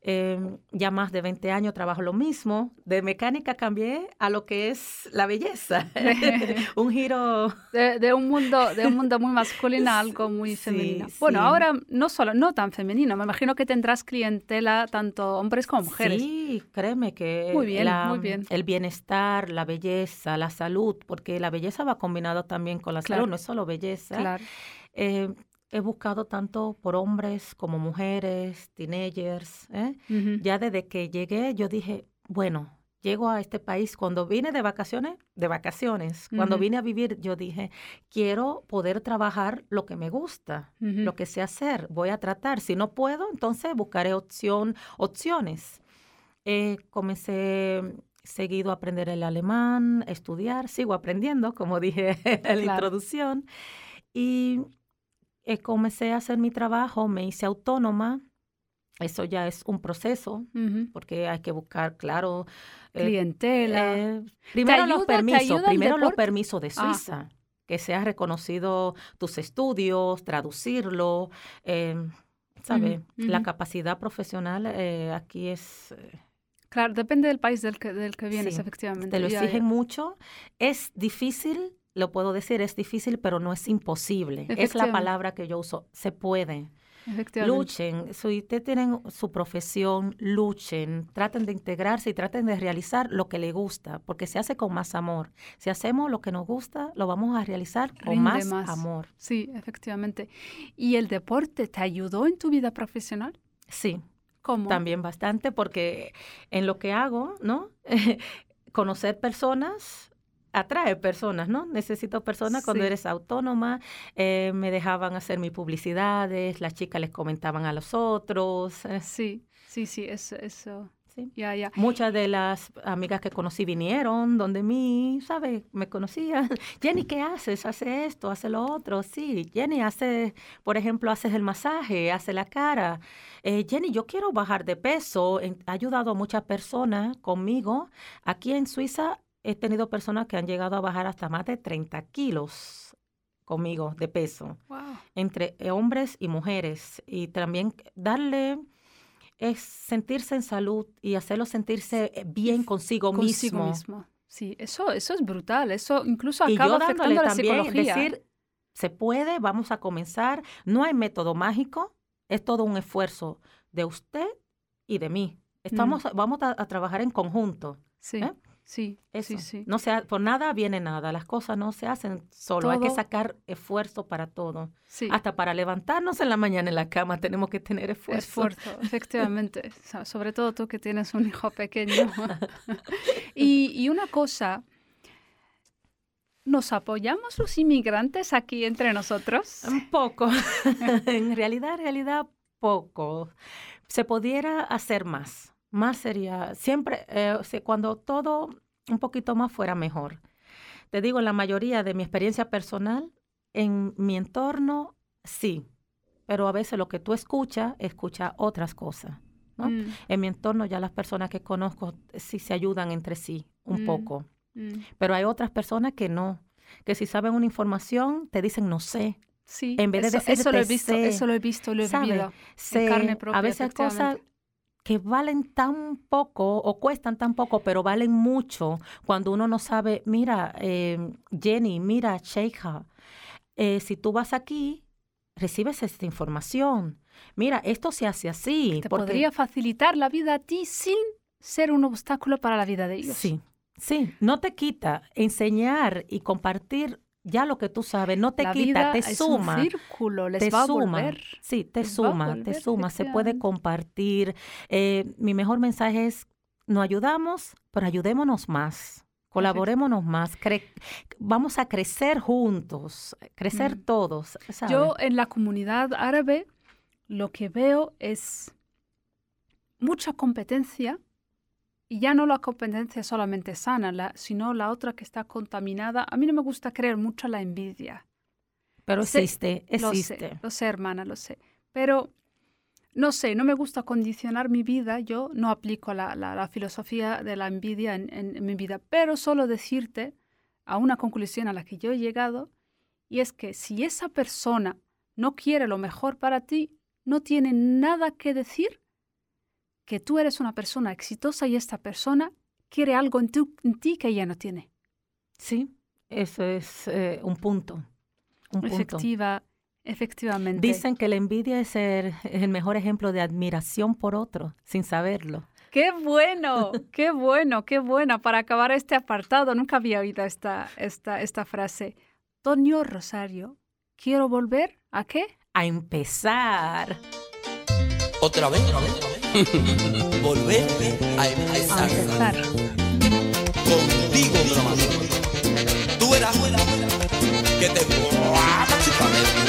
Eh, ya más de 20 años trabajo lo mismo. De mecánica cambié a lo que es la belleza. un giro De, de un mundo, de un mundo muy masculino a algo muy Sí, femenino. Bueno, sí. ahora no solo, no tan femenino. Me imagino que tendrás clientela tanto hombres como mujeres. Sí, créeme que Muy bien, la- muy bien. el bienestar, la belleza, la salud, porque la belleza va combinado también con la Claro. salud, no es solo belleza. Claro. Eh, he buscado tanto por hombres como mujeres, teenagers. ¿eh? Ya desde que llegué, yo dije, bueno, llego a este país. Cuando vine de vacaciones, de vacaciones, cuando vine a vivir, yo dije, quiero poder trabajar lo que me gusta, lo que sé hacer. Voy a tratar. Si no puedo, entonces buscaré opción, opciones. Eh, comencé seguido a aprender el alemán, estudiar, sigo aprendiendo, como dije en la Claro. introducción. Y eh, comencé a hacer mi trabajo, me hice autónoma. Eso ya es un proceso, Ujú. porque hay que buscar, claro. eh, Clientela. primero ayuda- los permisos, primero los permisos de Ah. Suiza, que seas reconocido tus estudios, traducirlo, eh, ¿sabe? Ujú, La ujú. capacidad profesional eh, aquí es, eh, Claro, depende del país del que, del que vienes, Sí, efectivamente. te lo Ya, exigen ya. mucho. Es difícil, lo puedo decir, es difícil, pero no es imposible. Es la palabra que yo uso, se puede. Luchen, si ustedes tienen su profesión, luchen, traten de integrarse y traten de realizar lo que les gusta, porque se hace con más amor. Si hacemos lo que nos gusta, lo vamos a realizar con más, más. amor. Sí, efectivamente. ¿Y el deporte te ayudó en tu vida profesional? Sí, ¿Cómo? también bastante, porque en lo que hago, ¿no? Conocer personas atrae personas, ¿no? Necesito personas cuando eres autónoma. eh, me dejaban hacer mis publicidades, las chicas les comentaban a los otros. eh, Sí, sí, sí, eso, eso. sí. Ya, ya. Muchas de las amigas que conocí vinieron donde mí, ¿sabes? Me conocían. Jenny, ¿qué haces? Hace esto, hace lo otro. Sí, Jenny hace, por ejemplo, haces el masaje, hace la cara. Eh, Jenny, yo quiero bajar de peso. Ha ayudado a muchas personas conmigo. Aquí en Suiza he tenido personas que han llegado a bajar hasta más de 30 kilos conmigo de peso Wow. entre eh, hombres y mujeres y también darle es sentirse en salud y hacerlo sentirse eh, bien consigo, Consigo mismo. mismo. Sí, eso, eso es brutal. Eso incluso acaba afectando la también, psicología. ¿eh? decir, se puede, vamos a comenzar. No hay método mágico, es todo un esfuerzo de usted y de mí. Estamos, Vamos a, a trabajar en conjunto. sí, ¿eh? Sí, Eso. sí, sí. No sea, por nada viene nada. Las cosas no se hacen solo. Hay que sacar esfuerzo para todo. sí. Hasta para levantarnos en la mañana en la cama tenemos que tener esfuerzo. Esfuerzo, efectivamente. So- Sobre todo tú que tienes un hijo pequeño. y, y una cosa, ¿nos apoyamos los inmigrantes aquí entre nosotros? Un poco. en realidad, en realidad, poco. Se pudiera hacer más. Más sería, siempre, eh, cuando todo un poquito más fuera mejor. Te digo, en la mayoría de mi experiencia personal, en mi entorno, sí. Pero a veces lo que tú escuchas, escucha otras cosas. ¿no? Mm, En mi entorno ya las personas que conozco sí se ayudan entre sí un Mm. poco. mm. Pero hay otras personas que no, que si saben una información te dicen no sé. Sí, En vez de eso, eso lo he visto, sé, eso lo he visto, lo he vivido. carne propia, a veces hay cosas. Que valen tan poco o cuestan tan poco, pero valen mucho cuando uno no sabe, mira, eh, Jenny, mira, Sheikha, eh, si tú vas aquí, recibes esta información. Mira, esto se hace así. Te porque- podría facilitar la vida a ti sin ser un obstáculo para la vida de ellos. Sí, sí, no te quita enseñar y compartir ya lo que tú sabes, no te la quita, vida te es suma. un círculo, les te va a suma, volver. sí, te les suma, te suma, se puede compartir. Eh, mi mejor mensaje es, nos ayudamos, pero ayudémonos más, colaborémonos más, cre- vamos a crecer juntos, crecer Mm. todos. Yo en la comunidad árabe lo que veo es mucha competencia y ya no la competencia solamente sana, la, sino la otra que está contaminada. A mí no me gusta creer mucho la envidia. Pero existe, existe. Lo sé, lo sé, hermana, lo sé. Pero no sé, no me gusta condicionar mi vida, yo no aplico la, la, filosofía de la envidia en, en, mi vida, pero solo decirte a una conclusión a la que yo he llegado, y es que si esa persona no quiere lo mejor para ti, no tiene nada que decir que tú eres una persona exitosa y esta persona quiere algo en, ti que ella no tiene. Sí, eso es eh, un punto. Un Efectiva, efectivamente. Dicen que la envidia es el, el mejor ejemplo de admiración por otro, sin saberlo. ¡Qué bueno! ¡Qué bueno! ¡Qué bueno! Para acabar este apartado, nunca había oído esta, esta, esta frase. Toño Rosario, quiero volver a qué? A empezar. ¿Otra vez? Volver a empezar. Contigo, mi Tú eras que te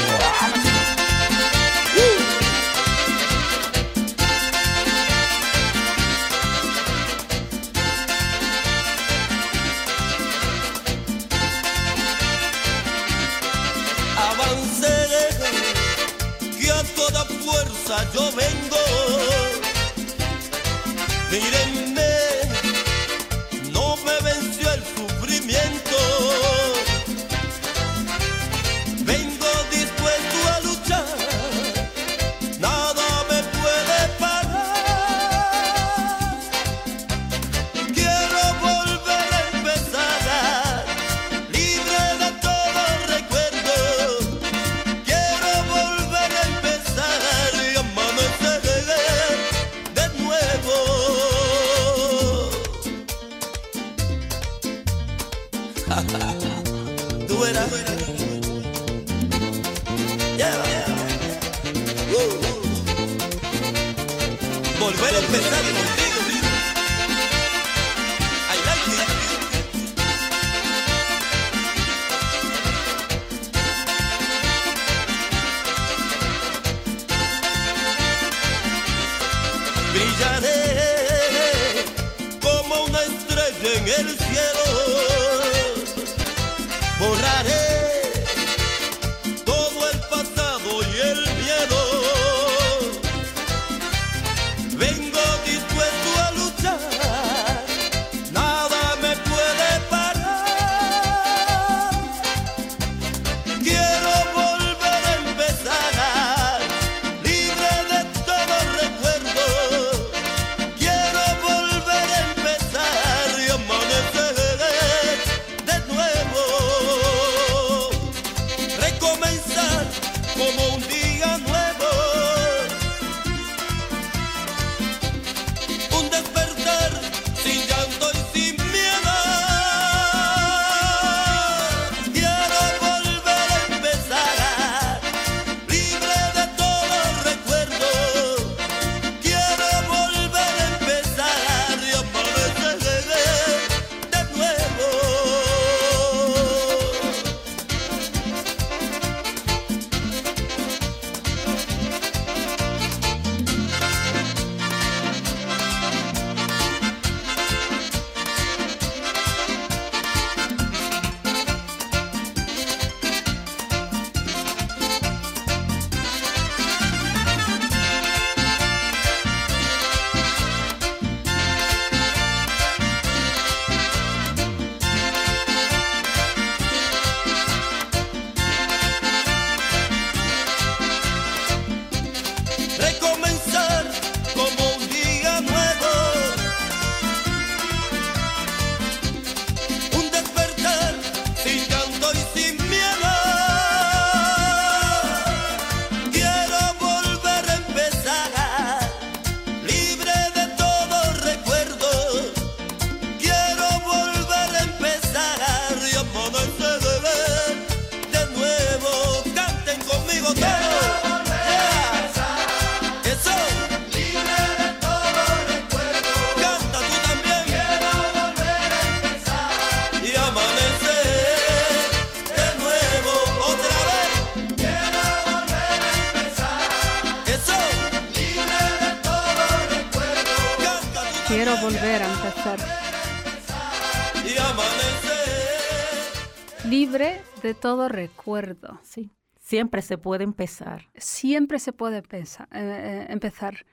Libre de todo recuerdo. Sí. Siempre se puede empezar. Siempre se puede pesa- eh, eh, empezar.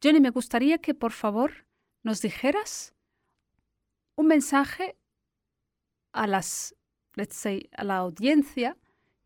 Jenny, me gustaría que por favor nos dijeras un mensaje a las, let's say, a la audiencia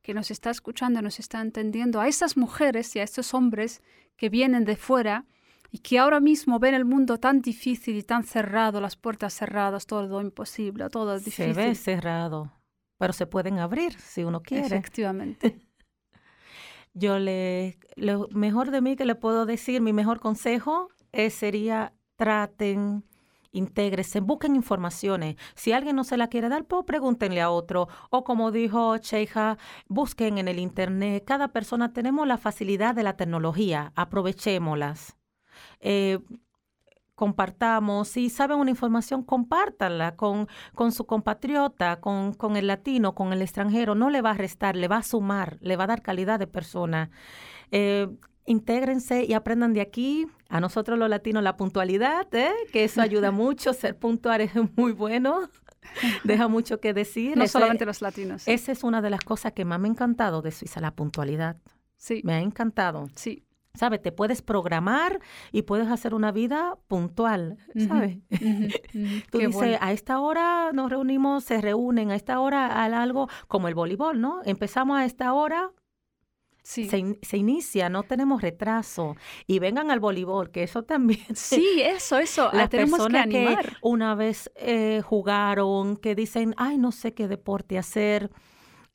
que nos está escuchando, nos está entendiendo, a esas mujeres y a estos hombres que vienen de fuera y que ahora mismo ven el mundo tan difícil y tan cerrado, las puertas cerradas, todo imposible, todo Se difícil. ve cerrado, pero se pueden abrir si uno quiere. Efectivamente. Yo le, lo mejor de mí que le puedo decir, mi mejor consejo es, sería traten, intégrese, busquen informaciones. Si alguien no se la quiere dar, pues pregúntenle a otro. O como dijo Cheija, busquen en el internet. Cada persona tenemos la facilidad de la tecnología, aprovechémoslas. Eh, compartamos, si saben una información, compártanla con, con su compatriota, con, con el latino, con el extranjero. No le va a restar, le va a sumar, le va a dar calidad de persona. Eh, intégrense y aprendan de aquí. A nosotros los latinos la puntualidad, ¿eh? que eso ayuda mucho. Ser puntual es muy bueno. Deja mucho que decir. No Ese- solamente los latinos. Esa es una de las cosas que más me ha encantado de Suiza, la puntualidad. Sí, Me ha encantado. sí. ¿Sabes? Te puedes programar y puedes hacer una vida puntual, ¿sabes? Tú dices, bueno. a esta hora nos reunimos, se reúnen, a esta hora al algo como el voleibol, ¿no? Empezamos a esta hora, Sí. se, in- se inicia, no tenemos retraso. Y vengan al voleibol, que eso también. Sí, eso, eso. ah, Las tenemos que personas que, animar. una vez eh, jugaron, que dicen, ay, no sé qué deporte hacer.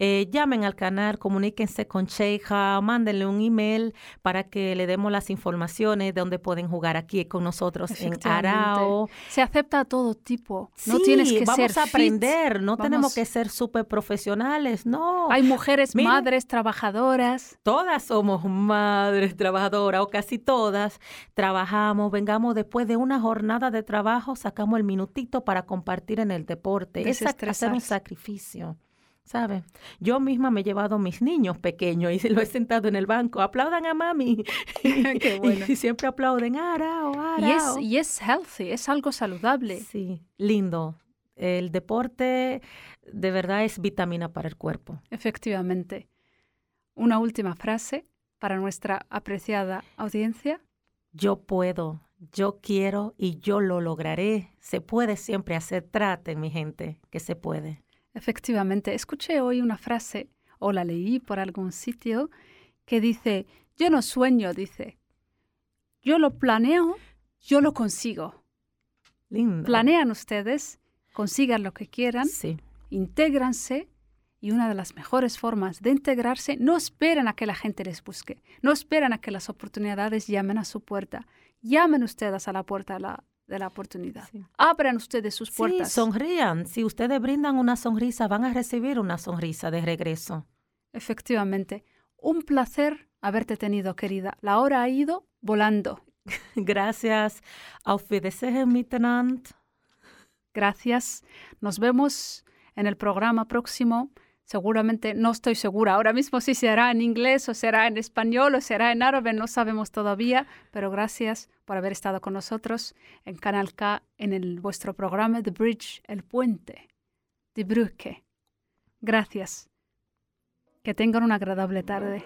Eh, llamen al canal, comuníquense con Cheija, mándenle un email para que le demos las informaciones de dónde pueden jugar aquí con nosotros en. Arao. Se acepta a todo tipo. no Sí, tienes que vamos ser a fit. aprender, no tenemos que ser súper profesionales, no. Hay mujeres, Miren. madres, trabajadoras. Todas somos madres trabajadoras o casi todas trabajamos, vengamos después de una jornada de trabajo, sacamos el minutito para compartir en el deporte. Es hacer un sacrificio, Yo misma me he llevado a mis niños pequeños y lo he sentado en el banco, aplaudan a mami. Qué bueno. Y siempre aplauden, arao, Y es, arao. y es healthy, es algo saludable. Sí, lindo. El deporte de verdad es vitamina para el cuerpo. Efectivamente. Una última frase para nuestra apreciada audiencia. Yo puedo, yo quiero y yo lo lograré. Se puede siempre hacer. Traten, mi gente, que se puede. Efectivamente, escuché hoy una frase, o la leí por algún sitio, que dice, yo no sueño, dice, yo lo planeo, yo lo consigo. Lindo. Planean ustedes, consigan lo que quieran, Sí, intégranse y una de las mejores formas de integrarse, no esperan a que la gente les busque, no esperan a que las oportunidades llamen a su puerta, llamen ustedes a la puerta la, de la oportunidad, Sí. abran ustedes sus sí, puertas. sonrían. Si ustedes brindan una sonrisa, van a recibir una sonrisa de regreso. Efectivamente, un placer haberte tenido, querida. La hora ha ido volando. Gracias. Auf Wiedersehen miteinander. Gracias. Nos vemos en el programa próximo. Seguramente, no estoy segura ahora mismo si será en inglés o será en español o será en árabe, no sabemos todavía, pero gracias por haber estado con nosotros en Canal K en el, vuestro programa The Bridge, el puente, de Brücke. Gracias. Que tengan una agradable tarde.